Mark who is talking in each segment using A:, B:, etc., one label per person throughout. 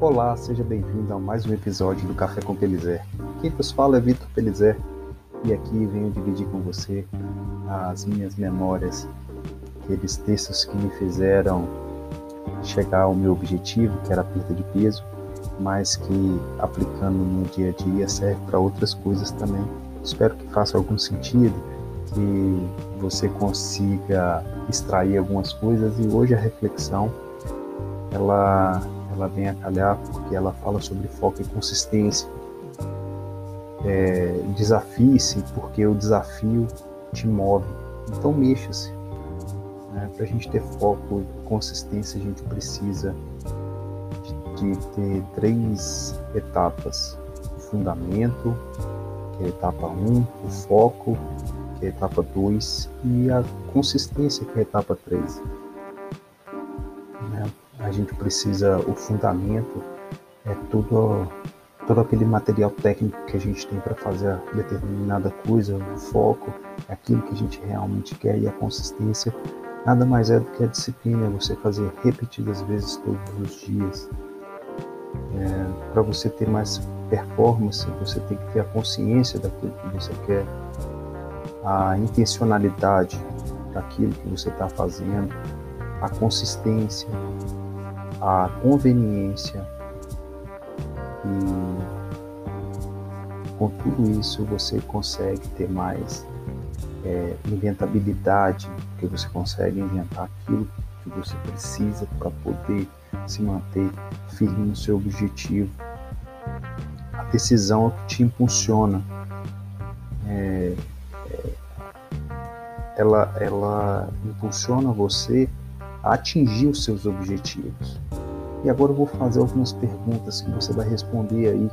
A: Olá, seja bem-vindo a mais um episódio do Café com Pelizer. Quem vos fala é Vitor Pelizer e aqui venho dividir com você as minhas memórias, aqueles textos que me fizeram chegar ao meu objetivo, que era a perda de peso, mas que aplicando no dia a dia serve para outras coisas também. Espero que faça algum sentido, que você consiga extrair algumas coisas e hoje a reflexão ela ela vem a calhar porque ela fala sobre foco e consistência. É, Desafie-se porque o desafio te move. Então mexa-se. Né? Para a gente ter foco e consistência, a gente precisa de, de ter três etapas: o fundamento, que é a etapa 1, um, o foco, que é a etapa 2, e a consistência, que é a etapa 3 a gente precisa, o fundamento é tudo, todo aquele material técnico que a gente tem para fazer determinada coisa, o foco, é aquilo que a gente realmente quer e a consistência nada mais é do que a disciplina, é você fazer repetidas vezes todos os dias. É, para você ter mais performance, você tem que ter a consciência daquilo que você quer, a intencionalidade daquilo que você está fazendo, a consistência, a conveniência e com tudo isso você consegue ter mais é, inventabilidade, porque você consegue inventar aquilo que você precisa para poder se manter firme no seu objetivo. A decisão é o que te impulsiona. É, é, ela, ela impulsiona você a atingir os seus objetivos. E agora eu vou fazer algumas perguntas que você vai responder aí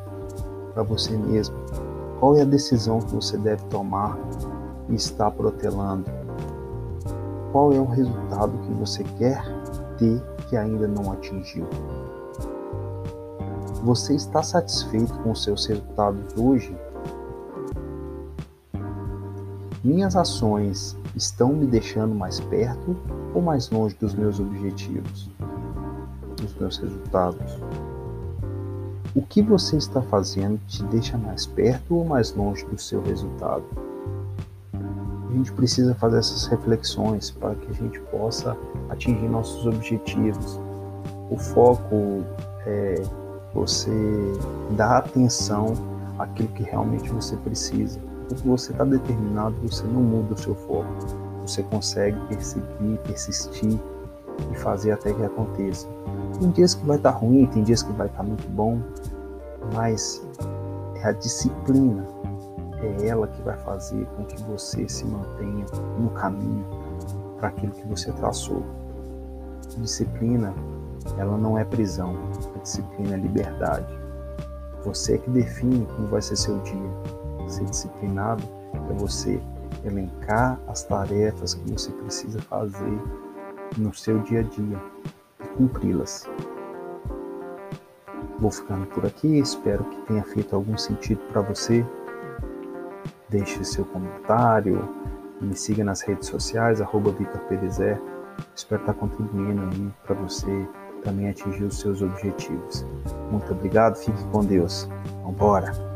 A: para você mesmo. Qual é a decisão que você deve tomar e está protelando? Qual é o resultado que você quer ter que ainda não atingiu? Você está satisfeito com os seus resultados hoje? Minhas ações estão me deixando mais perto ou mais longe dos meus objetivos? dos meus resultados. O que você está fazendo te deixa mais perto ou mais longe do seu resultado? A gente precisa fazer essas reflexões para que a gente possa atingir nossos objetivos. O foco é você dar atenção àquilo que realmente você precisa. Você está determinado, você não muda o seu foco. Você consegue perseguir, persistir e fazer até que aconteça. Tem dias que vai estar tá ruim, tem dias que vai estar tá muito bom, mas é a disciplina, é ela que vai fazer com que você se mantenha no caminho para aquilo que você traçou. Disciplina, ela não é prisão, a disciplina é liberdade. Você é que define como vai ser seu dia. Ser disciplinado é você elencar as tarefas que você precisa fazer no seu dia a dia cumpri-las. Vou ficando por aqui, espero que tenha feito algum sentido para você. Deixe seu comentário, me siga nas redes sociais, arroba Perezé. Espero estar contribuindo aí para você também atingir os seus objetivos. Muito obrigado, fique com Deus. Vambora!